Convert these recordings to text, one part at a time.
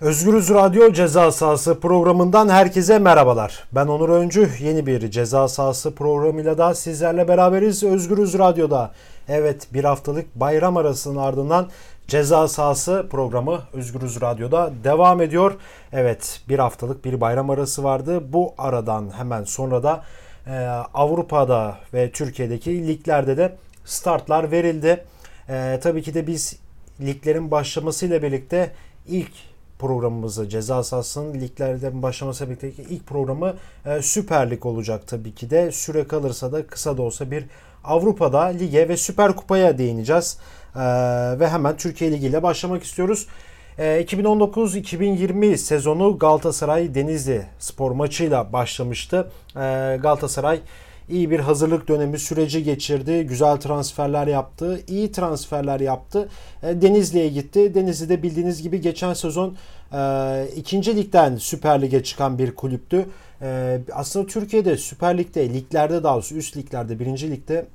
Özgürüz Radyo Ceza Sahası programından herkese merhabalar. Ben Onur Öncü. Yeni bir Ceza Sahası programıyla da sizlerle beraberiz Özgürüz Radyo'da. Evet bir haftalık bayram arasının ardından Ceza Sahası programı Özgürüz Radyo'da devam ediyor. Evet bir haftalık bir bayram arası vardı. Bu aradan hemen sonra da e, Avrupa'da ve Türkiye'deki liglerde de startlar verildi. E, tabii ki de biz liglerin başlamasıyla birlikte ilk programımızı ceza sahasının liglerden başlaması birlikte ilk programı e, Süper Lig olacak tabii ki de. Süre kalırsa da kısa da olsa bir Avrupa'da lige ve Süper Kupa'ya değineceğiz. E, ve hemen Türkiye Ligi ile başlamak istiyoruz. E, 2019-2020 sezonu Galatasaray Denizli spor maçıyla başlamıştı. E, Galatasaray iyi bir hazırlık dönemi süreci geçirdi. Güzel transferler yaptı. iyi transferler yaptı. E, Denizli'ye gitti. Denizli'de bildiğiniz gibi geçen sezon e, ikinci ligden Süper Lig'e çıkan bir kulüptü. E, aslında Türkiye'de Süper Lig'de, liglerde daha doğrusu üst liglerde, birinci ligde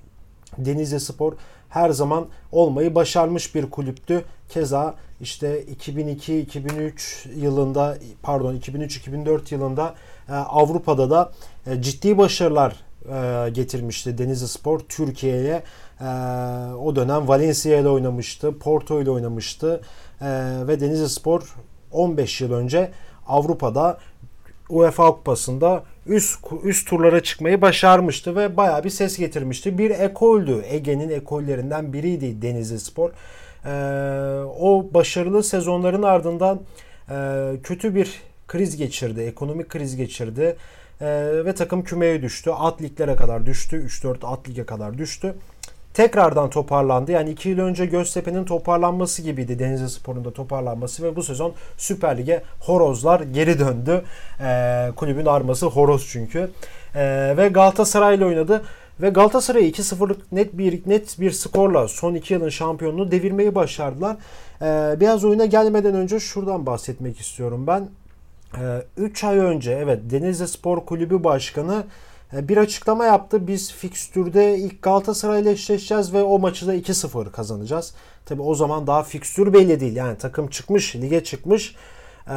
Denizli Spor her zaman olmayı başarmış bir kulüptü. Keza işte 2002-2003 yılında pardon 2003-2004 yılında Avrupa'da da ciddi başarılar e, getirmişti Denizli Spor Türkiye'ye. E, o dönem Valencia ile oynamıştı, Porto ile oynamıştı e, ve Denizli Spor 15 yıl önce Avrupa'da UEFA Kupası'nda üst üst turlara çıkmayı başarmıştı ve baya bir ses getirmişti. Bir ekoldü. Ege'nin ekollerinden biriydi Denizli Spor. Ee, o başarılı sezonların ardından e, kötü bir kriz geçirdi. Ekonomik kriz geçirdi. Ee, ve takım kümeye düştü. At liglere kadar düştü. 3-4 at lige kadar düştü. Tekrardan toparlandı. Yani 2 yıl önce Göztepe'nin toparlanması gibiydi Denizli Spor'un da toparlanması ve bu sezon Süper Lig'e Horozlar geri döndü. Ee, kulübün arması Horoz çünkü. Ee, ve Galatasaray ile oynadı. Ve Galatasaray 2-0'lık net bir net bir skorla son 2 yılın şampiyonluğu devirmeyi başardılar. Ee, biraz oyuna gelmeden önce şuradan bahsetmek istiyorum ben. 3 ee, ay önce evet Denizli Spor Kulübü Başkanı e, bir açıklama yaptı. Biz fikstürde ilk Galatasaray ile eşleşeceğiz ve o maçı da 2-0 kazanacağız. Tabi o zaman daha fikstür belli değil. Yani takım çıkmış, lige çıkmış. Ee,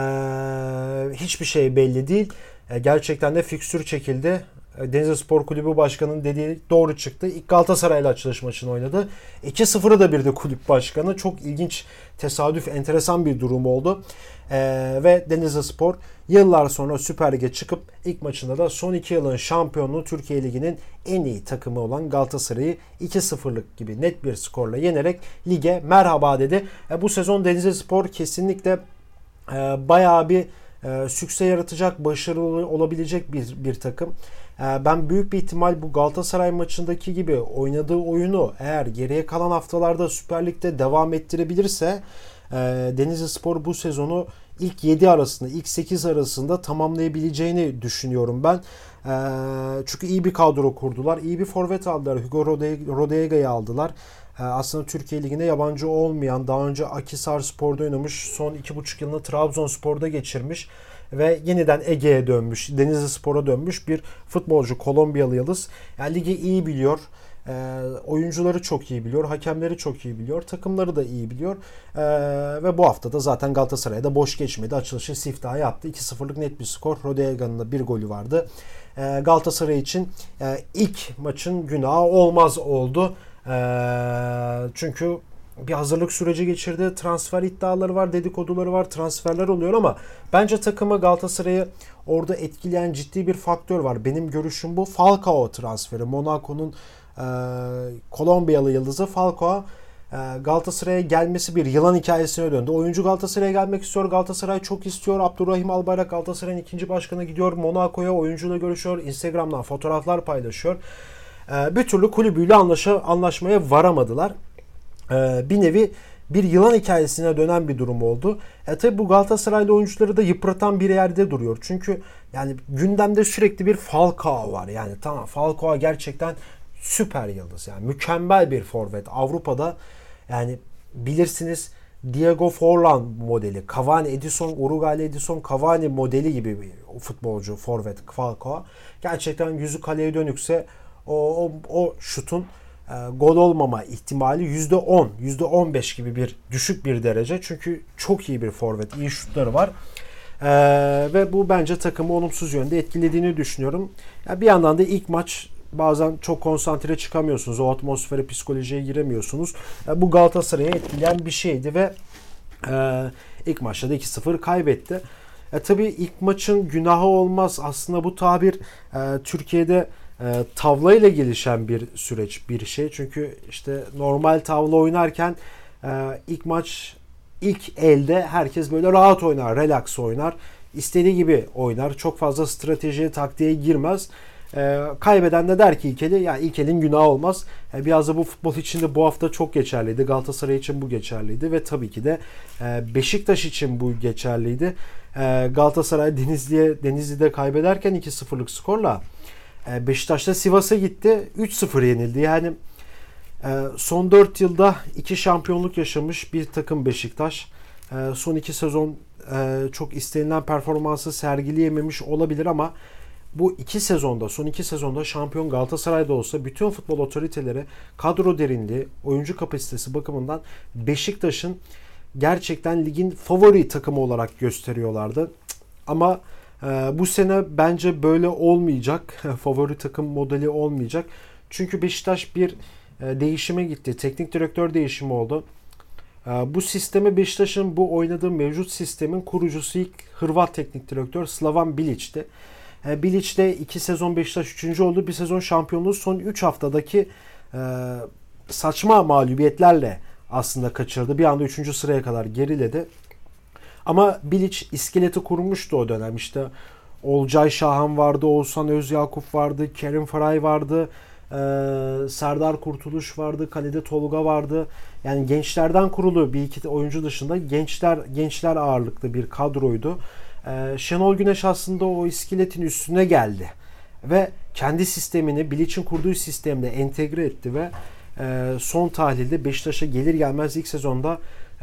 hiçbir şey belli değil. Ee, gerçekten de fikstür çekildi. Denizli Spor Kulübü Başkanı'nın dediği doğru çıktı. İlk Galatasaray ile açılış maçını oynadı. 2-0'ı da bir de kulüp başkanı. Çok ilginç, tesadüf, enteresan bir durum oldu. Ee, ve Denizli Spor yıllar sonra Süper Lig'e çıkıp ilk maçında da son iki yılın şampiyonluğu Türkiye Ligi'nin en iyi takımı olan Galatasaray'ı 2-0'lık gibi net bir skorla yenerek lige merhaba dedi. E, bu sezon Denizli Spor kesinlikle e, bayağı bir e, sükse yaratacak, başarılı olabilecek bir, bir takım. E, ben büyük bir ihtimal bu Galatasaray maçındaki gibi oynadığı oyunu eğer geriye kalan haftalarda Süper Lig'de devam ettirebilirse e, Denizli Spor bu sezonu ilk 7 arasında, ilk 8 arasında tamamlayabileceğini düşünüyorum ben. E, çünkü iyi bir kadro kurdular. iyi bir forvet aldılar. Hugo Rodega'yı aldılar. E, aslında Türkiye Ligi'ne yabancı olmayan, daha önce Akisar Spor'da oynamış, son 2,5 yılını Trabzonspor'da geçirmiş ve yeniden Ege'ye dönmüş, Denizli Spor'a dönmüş bir futbolcu Kolombiyalı yıldız. Yani ligi iyi biliyor. E, oyuncuları çok iyi biliyor, hakemleri çok iyi biliyor, takımları da iyi biliyor. E, ve bu hafta da zaten Galatasaray'da boş geçmedi. Açılışı siftahı yaptı. 2-0'lık net bir skor. Rodega'nın da bir golü vardı. E, Galatasaray için e, ilk maçın günahı olmaz oldu. E, çünkü bir hazırlık süreci geçirdi. Transfer iddiaları var, dedikoduları var, transferler oluyor ama bence takımı Galatasaray'ı orada etkileyen ciddi bir faktör var. Benim görüşüm bu. Falcao transferi. Monaco'nun e, Kolombiyalı yıldızı Falcao e, Galatasaray'a gelmesi bir yılan hikayesine döndü. Oyuncu Galatasaray'a gelmek istiyor. Galatasaray çok istiyor. Abdurrahim Albayrak Galatasaray'ın ikinci başkanı gidiyor. Monaco'ya oyuncuyla görüşüyor. Instagram'dan fotoğraflar paylaşıyor. E, bir türlü kulübüyle anlaşa, anlaşmaya varamadılar. E, bir nevi bir yılan hikayesine dönen bir durum oldu. E tabi bu Galatasaraylı oyuncuları da yıpratan bir yerde duruyor. Çünkü yani gündemde sürekli bir Falcao var. Yani tamam Falcao gerçekten süper yıldız. Yani mükemmel bir forvet. Avrupa'da yani bilirsiniz Diego Forlan modeli, Cavani, Edison, Uruguaylı Edison Cavani modeli gibi bir futbolcu, forvet Falcao. Gerçekten yüzü kaleye dönükse o, o, o şutun gol olmama ihtimali %10, %15 gibi bir düşük bir derece. Çünkü çok iyi bir forvet, iyi şutları var. Ee, ve bu bence takımı olumsuz yönde etkilediğini düşünüyorum. Ya bir yandan da ilk maç bazen çok konsantre çıkamıyorsunuz. O atmosfere, psikolojiye giremiyorsunuz. Yani bu Galatasaray'ı etkileyen bir şeydi ve e, ilk maçta da 2-0 kaybetti. E, tabii ilk maçın günahı olmaz. Aslında bu tabir e, Türkiye'de e, tavla ile gelişen bir süreç, bir şey. Çünkü işte normal tavla oynarken e, ilk maç ilk elde herkes böyle rahat oynar, relax oynar. istediği gibi oynar. Çok fazla stratejiye, taktiğe girmez. E, kaybeden de der ki ilkeli ya ilkelin günahı olmaz. E, biraz da bu futbol için de bu hafta çok geçerliydi. Galatasaray için bu geçerliydi ve tabii ki de e, Beşiktaş için bu geçerliydi. Galatasaray Denizli'ye Denizli'de kaybederken 2-0'lık skorla Beşiktaş'ta Sivas'a gitti. 3-0 yenildi. Yani e, son 4 yılda 2 şampiyonluk yaşamış bir takım Beşiktaş. E, son 2 sezon e, çok istenilen performansı sergileyememiş olabilir ama bu iki sezonda, son iki sezonda şampiyon Galatasaray'da olsa bütün futbol otoriteleri kadro derinliği, oyuncu kapasitesi bakımından Beşiktaş'ın gerçekten ligin favori takımı olarak gösteriyorlardı. Ama e, bu sene bence böyle olmayacak. favori takım modeli olmayacak. Çünkü Beşiktaş bir e, değişime gitti. Teknik direktör değişimi oldu. E, bu sistemi Beşiktaş'ın bu oynadığı mevcut sistemin kurucusu ilk Hırvat teknik direktör Slavan Bilic'ti. E, Bilic de 2 sezon Beşiktaş 3. oldu. Bir sezon şampiyonluğu son 3 haftadaki e, saçma mağlubiyetlerle aslında kaçırdı. Bir anda 3. sıraya kadar geriledi. Ama Bilic iskeleti kurmuştu o dönem. İşte Olcay Şahan vardı, Oğuzhan Özyakup vardı, Kerim Faray vardı, e, Serdar Kurtuluş vardı, kalede Tolga vardı. Yani gençlerden kurulu bir iki oyuncu dışında gençler gençler ağırlıklı bir kadroydu. Ee, Şenol Güneş aslında o iskeletin üstüne geldi ve kendi sistemini Bilic'in kurduğu sistemde entegre etti ve e, son tahlilde Beşiktaş'a gelir gelmez ilk sezonda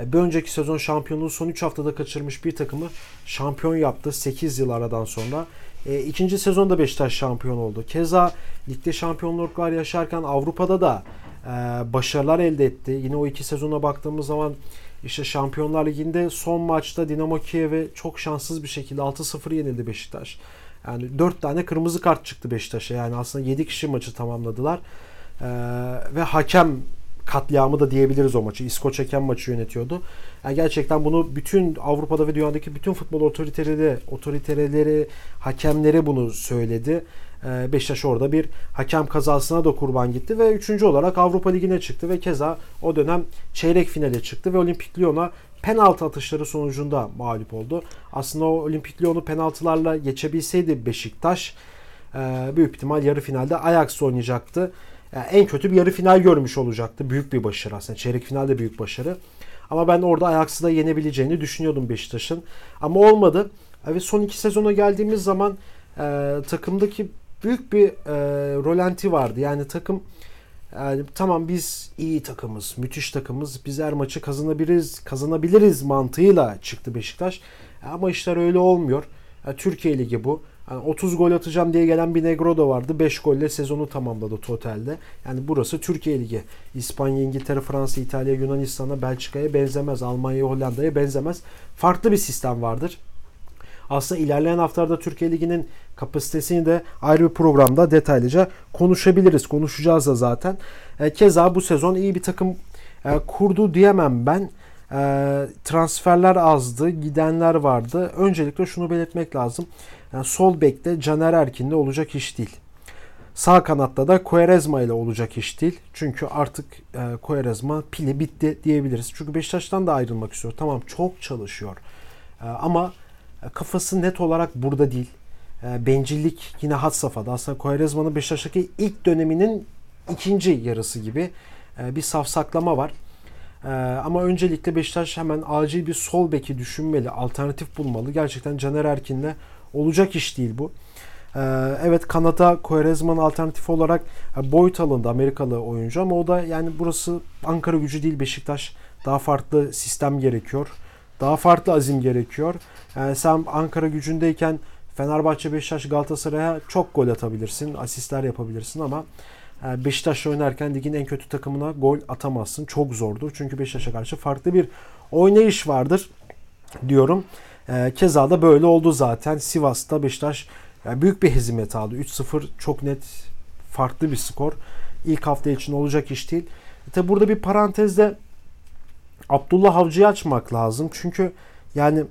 bir önceki sezon şampiyonluğu son 3 haftada kaçırmış bir takımı şampiyon yaptı 8 yıl aradan sonra. E, ikinci sezonda Beşiktaş şampiyon oldu. Keza ligde şampiyonluklar yaşarken Avrupa'da da e, başarılar elde etti. Yine o iki sezona baktığımız zaman işte Şampiyonlar Ligi'nde son maçta Dinamo Kiev'e çok şanssız bir şekilde 6-0 yenildi Beşiktaş. Yani 4 tane kırmızı kart çıktı Beşiktaş'a. Yani aslında 7 kişi maçı tamamladılar. Ee, ve hakem katliamı da diyebiliriz o maçı. İskoç hakem maçı yönetiyordu. Yani gerçekten bunu bütün Avrupa'da ve dünyadaki bütün futbol otoriteleri, otoriteleri, hakemleri bunu söyledi. Ee, Beşiktaş orada bir hakem kazasına da kurban gitti ve üçüncü olarak Avrupa Ligi'ne çıktı ve keza o dönem çeyrek finale çıktı ve Olimpik Lyon'a penaltı atışları sonucunda mağlup oldu. Aslında o Olimpik Lyon'u penaltılarla geçebilseydi Beşiktaş e, büyük ihtimal yarı finalde Ajax oynayacaktı. Yani en kötü bir yarı final görmüş olacaktı. Büyük bir başarı aslında. Çeyrek finalde büyük başarı. Ama ben orada Ajax'ı da yenebileceğini düşünüyordum Beşiktaş'ın. Ama olmadı. Ve son iki sezona geldiğimiz zaman e, takımdaki büyük bir e, rolanti vardı. Yani takım yani tamam biz iyi takımız, müthiş takımız. Biz her maçı kazanabiliriz, kazanabiliriz mantığıyla çıktı Beşiktaş. Ama işler öyle olmuyor. Yani Türkiye Ligi bu. Yani 30 gol atacağım diye gelen bir Negro da vardı. 5 golle sezonu tamamladı totalde. Yani burası Türkiye Ligi. İspanya, İngiltere, Fransa, İtalya, Yunanistan'a, Belçika'ya benzemez. Almanya, Hollanda'ya benzemez. Farklı bir sistem vardır. Aslında ilerleyen haftalarda Türkiye Ligi'nin kapasitesini de ayrı bir programda detaylıca konuşabiliriz. Konuşacağız da zaten. E, keza bu sezon iyi bir takım e, kurdu diyemem ben. E, transferler azdı, gidenler vardı. Öncelikle şunu belirtmek lazım. Yani sol bekte Caner Erkin'de olacak iş değil. Sağ kanatta da Quaresma ile olacak iş değil. Çünkü artık e, Quaresma pili bitti diyebiliriz. Çünkü Beşiktaş'tan da ayrılmak istiyor. Tamam çok çalışıyor. E, ama kafası net olarak burada değil. E, bencillik yine had safhada. Aslında Quaresma'nın Beşiktaş'taki ilk döneminin ikinci yarısı gibi e, bir safsaklama var. E, ama öncelikle Beşiktaş hemen acil bir sol beki düşünmeli, alternatif bulmalı. Gerçekten Caner Erkin'le olacak iş değil bu. Evet kanata Quaresma'nın alternatif olarak boyut alındı Amerikalı oyuncu ama o da yani burası Ankara gücü değil Beşiktaş. Daha farklı sistem gerekiyor. Daha farklı azim gerekiyor. Yani sen Ankara gücündeyken Fenerbahçe, Beşiktaş, Galatasaray'a çok gol atabilirsin, asistler yapabilirsin ama e, Beşiktaş'la oynarken ligin en kötü takımına gol atamazsın. Çok zordur. Çünkü Beşiktaş'a karşı farklı bir oynayış vardır diyorum. E, keza da böyle oldu zaten. Sivas'ta Beşiktaş yani büyük bir hezimet aldı. 3-0 çok net farklı bir skor. İlk hafta için olacak iş değil. E, tabi burada bir parantezde Abdullah Avcı'yı açmak lazım. Çünkü yani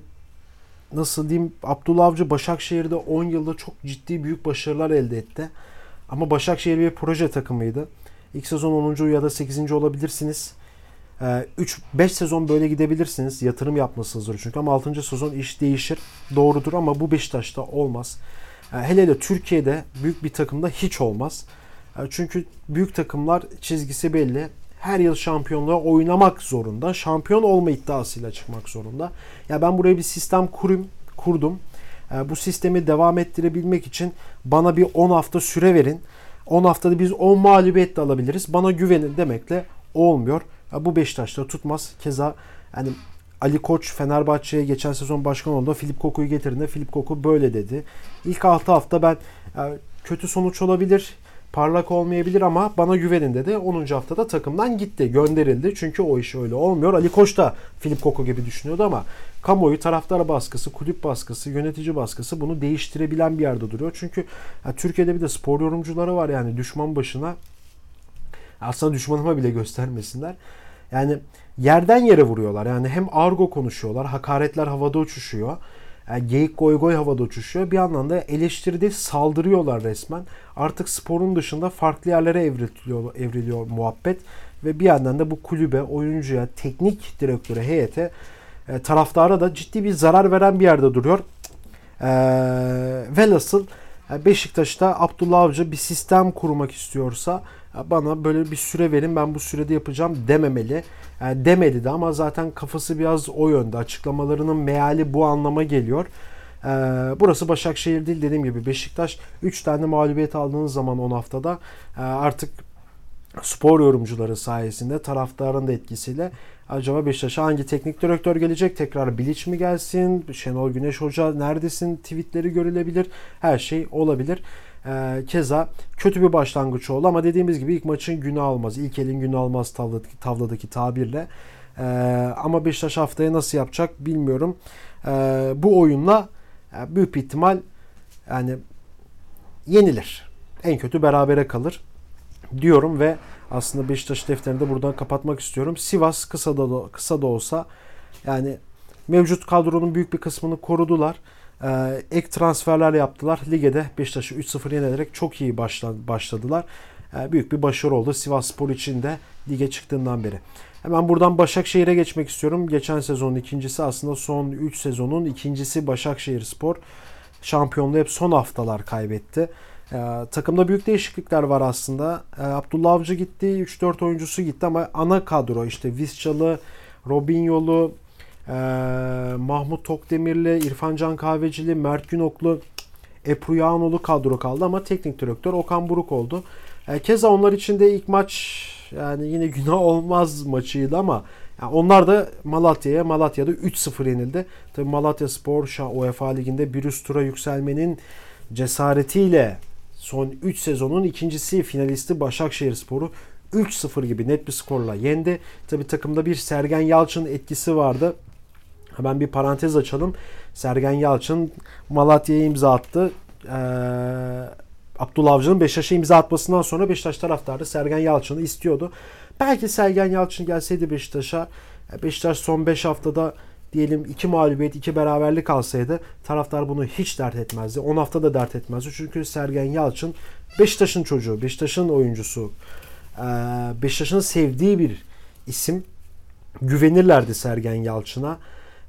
nasıl diyeyim Abdullah Avcı Başakşehir'de 10 yılda çok ciddi büyük başarılar elde etti. Ama Başakşehir bir proje takımıydı. İlk sezon 10. ya da 8. olabilirsiniz. 3-5 sezon böyle gidebilirsiniz. Yatırım yapmasınızdır çünkü ama 6. sezon iş değişir. Doğrudur ama bu Beşiktaş'ta olmaz. Hele de Türkiye'de büyük bir takımda hiç olmaz. Çünkü büyük takımlar çizgisi belli. Her yıl şampiyonluğa oynamak zorunda. Şampiyon olma iddiasıyla çıkmak zorunda. Ya ben buraya bir sistem kurum, kurdum. Bu sistemi devam ettirebilmek için bana bir 10 hafta süre verin. 10 haftada biz 10 mağlubiyet de alabiliriz. Bana güvenin demekle olmuyor. Bu Beşiktaş'ta tutmaz. Keza yani Ali Koç Fenerbahçe'ye geçen sezon başkan oldu. Filip Koku'yu getirdiğinde Filip Koku böyle dedi. İlk 6 hafta ben kötü sonuç olabilir, parlak olmayabilir ama bana güvenin dedi. 10. haftada takımdan gitti, gönderildi. Çünkü o iş öyle olmuyor. Ali Koç da Filip Koku gibi düşünüyordu ama kamuoyu, taraftar baskısı, kulüp baskısı, yönetici baskısı bunu değiştirebilen bir yerde duruyor. Çünkü ya, Türkiye'de bir de spor yorumcuları var yani düşman başına aslında düşmanıma bile göstermesinler. Yani yerden yere vuruyorlar. Yani hem argo konuşuyorlar, hakaretler havada uçuşuyor. Yani geyik goy goy havada uçuşuyor. Bir yandan da eleştiride saldırıyorlar resmen. Artık sporun dışında farklı yerlere evriliyor, evriliyor muhabbet. Ve bir yandan da bu kulübe, oyuncuya, teknik direktöre, heyete, e, taraftara da ciddi bir zarar veren bir yerde duruyor. E, velhasıl e, Beşiktaş'ta Abdullah Avcı bir sistem kurmak istiyorsa bana böyle bir süre verin ben bu sürede yapacağım dememeli. Yani demedi de ama zaten kafası biraz o yönde. Açıklamalarının meali bu anlama geliyor. Burası Başakşehir değil dediğim gibi Beşiktaş 3 tane mağlubiyet aldığınız zaman 10 haftada artık spor yorumcuları sayesinde taraftarın da etkisiyle acaba Beşiktaş'a hangi teknik direktör gelecek? Tekrar Bilic mi gelsin? Şenol Güneş Hoca neredesin? Tweetleri görülebilir. Her şey olabilir. E, keza kötü bir başlangıç oldu ama dediğimiz gibi ilk maçın günü almaz. İlk elin günü almaz tavladaki, tavladaki tabirle. E, ama Beşiktaş haftaya nasıl yapacak bilmiyorum. E, bu oyunla e, büyük bir ihtimal yani yenilir. En kötü berabere kalır diyorum ve aslında Beşiktaş defterini de buradan kapatmak istiyorum. Sivas kısa da kısa da olsa yani mevcut kadronun büyük bir kısmını korudular. Ee, ek transferler yaptılar. Ligede Beşiktaş'ı 3-0 yenerek çok iyi başladılar. Ee, büyük bir başarı oldu Sivas Spor için de lige çıktığından beri. Hemen buradan Başakşehir'e geçmek istiyorum. Geçen sezonun ikincisi aslında son 3 sezonun ikincisi Başakşehir Spor. Şampiyonluğu hep son haftalar kaybetti. Ee, takımda büyük değişiklikler var aslında. Ee, Abdullah Avcı gitti, 3-4 oyuncusu gitti ama ana kadro işte Viscalı, Robinho'lu, e, Mahmut Tokdemirli, İrfan Can Kahvecili, Mert Günoklu, Ebru Yağanoğlu kadro kaldı ama teknik direktör Okan Buruk oldu. E, keza onlar için de ilk maç yani yine günah olmaz maçıydı ama yani onlar da Malatya'ya Malatya'da 3-0 yenildi. Tabi Malatya Spor UEFA Ligi'nde bir üst tura yükselmenin cesaretiyle son 3 sezonun ikincisi finalisti Başakşehir Sporu 3-0 gibi net bir skorla yendi. Tabi takımda bir Sergen Yalçın etkisi vardı. Hemen bir parantez açalım. Sergen Yalçın Malatya'ya imza attı. Ee, Abdullah Avcı'nın Beşiktaş'a imza atmasından sonra Beşiktaş taraftarı Sergen Yalçın'ı istiyordu. Belki Sergen Yalçın gelseydi Beşiktaş'a Beşiktaş son 5 haftada diyelim 2 mağlubiyet 2 beraberlik alsaydı taraftar bunu hiç dert etmezdi. 10 hafta da dert etmezdi. Çünkü Sergen Yalçın Beşiktaş'ın çocuğu, Beşiktaş'ın oyuncusu. Ee, Beşiktaş'ın sevdiği bir isim. Güvenirlerdi Sergen Yalçın'a.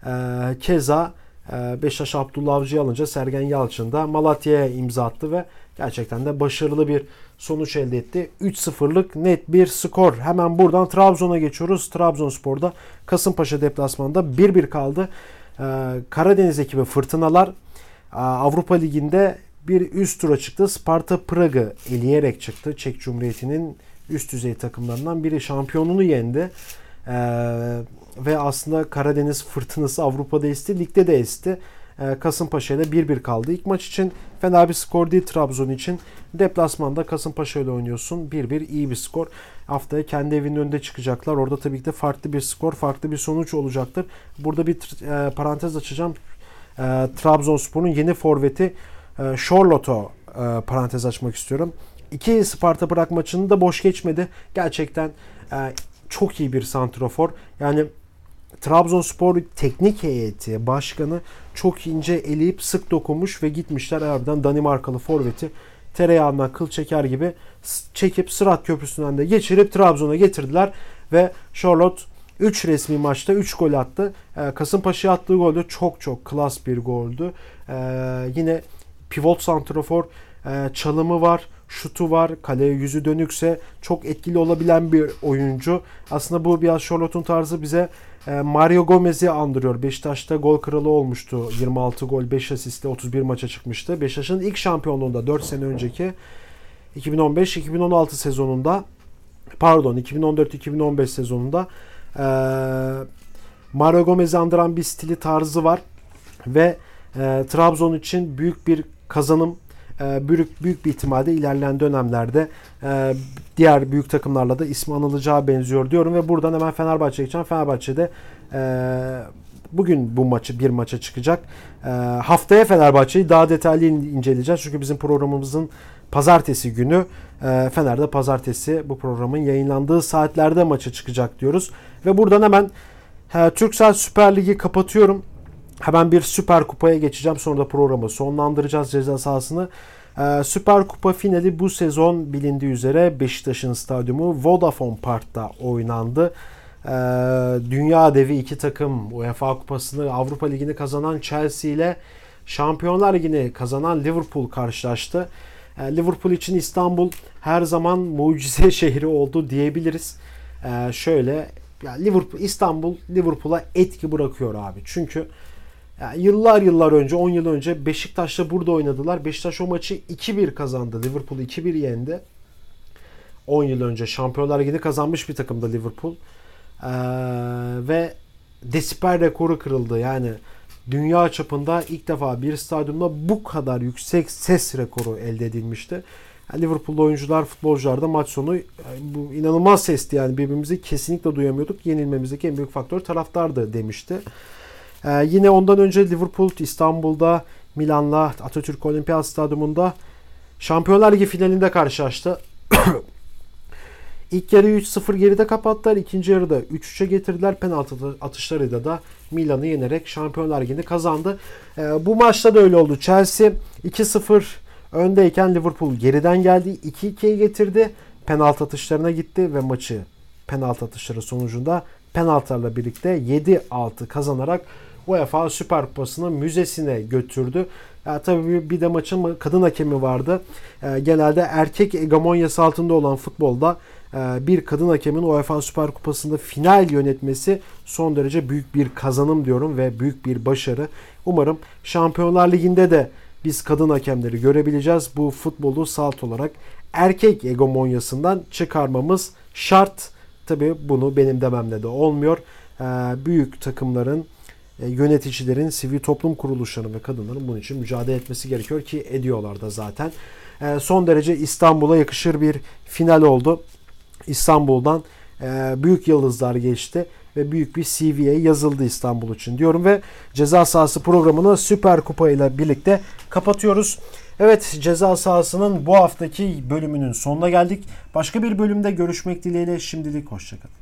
Ee, keza Beşiktaş Abdullah Avcı'yı alınca Sergen Yalçın da Malatya'ya imza attı ve gerçekten de başarılı bir sonuç elde etti. 3-0'lık net bir skor. Hemen buradan Trabzon'a geçiyoruz. Trabzonspor'da Kasımpaşa deplasmanında 1-1 kaldı. Ee, Karadeniz ekibi Fırtınalar e, Avrupa Ligi'nde bir üst tura çıktı. Sparta Prag'ı eleyerek çıktı. Çek Cumhuriyeti'nin üst düzey takımlarından biri şampiyonunu yendi. Ee, ve aslında Karadeniz fırtınası Avrupa'da esti, ligde de esti. e, Kasımpaşa ile 1-1 kaldı. İlk maç için fena bir skor değil Trabzon için. Deplasmanda Kasımpaşa ile oynuyorsun. 1-1 iyi bir skor. Haftaya kendi evinin önünde çıkacaklar. Orada tabii ki de farklı bir skor, farklı bir sonuç olacaktır. Burada bir e, parantez açacağım. E, Trabzonspor'un yeni forveti e, Charlotte'u e, parantez açmak istiyorum. İki Sparta Prag maçını da boş geçmedi. Gerçekten e, çok iyi bir santrofor. Yani Trabzonspor teknik heyeti başkanı çok ince eleyip sık dokunmuş ve gitmişler harbiden Danimarkalı forveti tereyağından kıl çeker gibi çekip Sırat Köprüsü'nden de geçirip Trabzon'a getirdiler ve Charlotte 3 resmi maçta 3 gol attı. Ee, Kasımpaşa'ya attığı gol de çok çok klas bir goldü. Ee, yine pivot santrafor e, çalımı var, şutu var, kaleye yüzü dönükse çok etkili olabilen bir oyuncu. Aslında bu biraz Charlotte'un tarzı bize e, Mario Gomez'i andırıyor. Beşiktaş'ta gol kralı olmuştu. 26 gol, 5 asistle 31 maça çıkmıştı. Beşiktaş'ın ilk şampiyonluğunda 4 sene önceki 2015-2016 sezonunda pardon 2014-2015 sezonunda e, Mario Gomez'i andıran bir stili tarzı var ve e, Trabzon için büyük bir kazanım e, büyük büyük bir ihtimalle ilerleyen dönemlerde e, diğer büyük takımlarla da ismi anılacağı benziyor diyorum ve buradan hemen Fenerbahçe'ye geçeceğim. Fenerbahçe'de e, bugün bu maçı bir maça çıkacak. Haftaya Fenerbahçe'yi daha detaylı inceleyeceğiz. Çünkü bizim programımızın pazartesi günü Fener'de pazartesi bu programın yayınlandığı saatlerde maça çıkacak diyoruz. Ve buradan hemen Türksel Süper Ligi kapatıyorum. Hemen bir Süper Kupa'ya geçeceğim. Sonra da programı sonlandıracağız ceza sahasını. Ee, Süper Kupa finali bu sezon bilindiği üzere Beşiktaş'ın stadyumu Vodafone Park'ta oynandı. Ee, dünya devi iki takım UEFA Kupası'nı Avrupa Ligi'ni kazanan Chelsea ile Şampiyonlar Ligi'ni kazanan Liverpool karşılaştı. Ee, Liverpool için İstanbul her zaman mucize şehri oldu diyebiliriz. Ee, şöyle yani Liverpool İstanbul Liverpool'a etki bırakıyor abi. Çünkü yani yıllar yıllar önce 10 yıl önce Beşiktaş'ta burada oynadılar. Beşiktaş o maçı 2-1 kazandı. Liverpool 2-1 yendi. 10 yıl önce Şampiyonlar Ligi'ni kazanmış bir takımda Liverpool. Ee, ve desibel rekoru kırıldı. Yani dünya çapında ilk defa bir stadyumda bu kadar yüksek ses rekoru elde edilmişti. Yani Liverpool'da oyuncular, futbolcular da maç sonu bu inanılmaz sesti yani birbirimizi kesinlikle duyamıyorduk. Yenilmemizdeki en büyük faktör taraftardı demişti. Ee, yine ondan önce Liverpool İstanbul'da Milan'la Atatürk Olimpiyat Stadyumunda Şampiyonlar Ligi finalinde karşılaştı. İlk yarı 3-0 geride kapattılar. İkinci yarıda 3-3'e getirdiler. Penaltı atışlarıyla da Milan'ı yenerek Şampiyonlar Ligi'ni kazandı. Ee, bu maçta da öyle oldu. Chelsea 2-0 öndeyken Liverpool geriden geldi. 2-2'ye getirdi. Penaltı atışlarına gitti ve maçı penaltı atışları sonucunda penaltılarla birlikte 7-6 kazanarak UEFA Süper Kupası'nı müzesine götürdü. Ya, tabii bir de maçın kadın hakemi vardı. E, genelde erkek hegemonyası altında olan futbolda e, bir kadın hakemin UEFA Süper Kupası'nda final yönetmesi son derece büyük bir kazanım diyorum ve büyük bir başarı. Umarım Şampiyonlar Ligi'nde de biz kadın hakemleri görebileceğiz. Bu futbolu salt olarak erkek hegemonyasından çıkarmamız şart. Tabii bunu benim dememle de olmuyor. E, büyük takımların yöneticilerin, sivil toplum kuruluşlarının ve kadınların bunun için mücadele etmesi gerekiyor ki ediyorlar da zaten. E, son derece İstanbul'a yakışır bir final oldu. İstanbul'dan e, büyük yıldızlar geçti ve büyük bir CV'ye yazıldı İstanbul için diyorum ve ceza sahası programını Süper Kupa ile birlikte kapatıyoruz. Evet ceza sahasının bu haftaki bölümünün sonuna geldik. Başka bir bölümde görüşmek dileğiyle şimdilik hoşçakalın.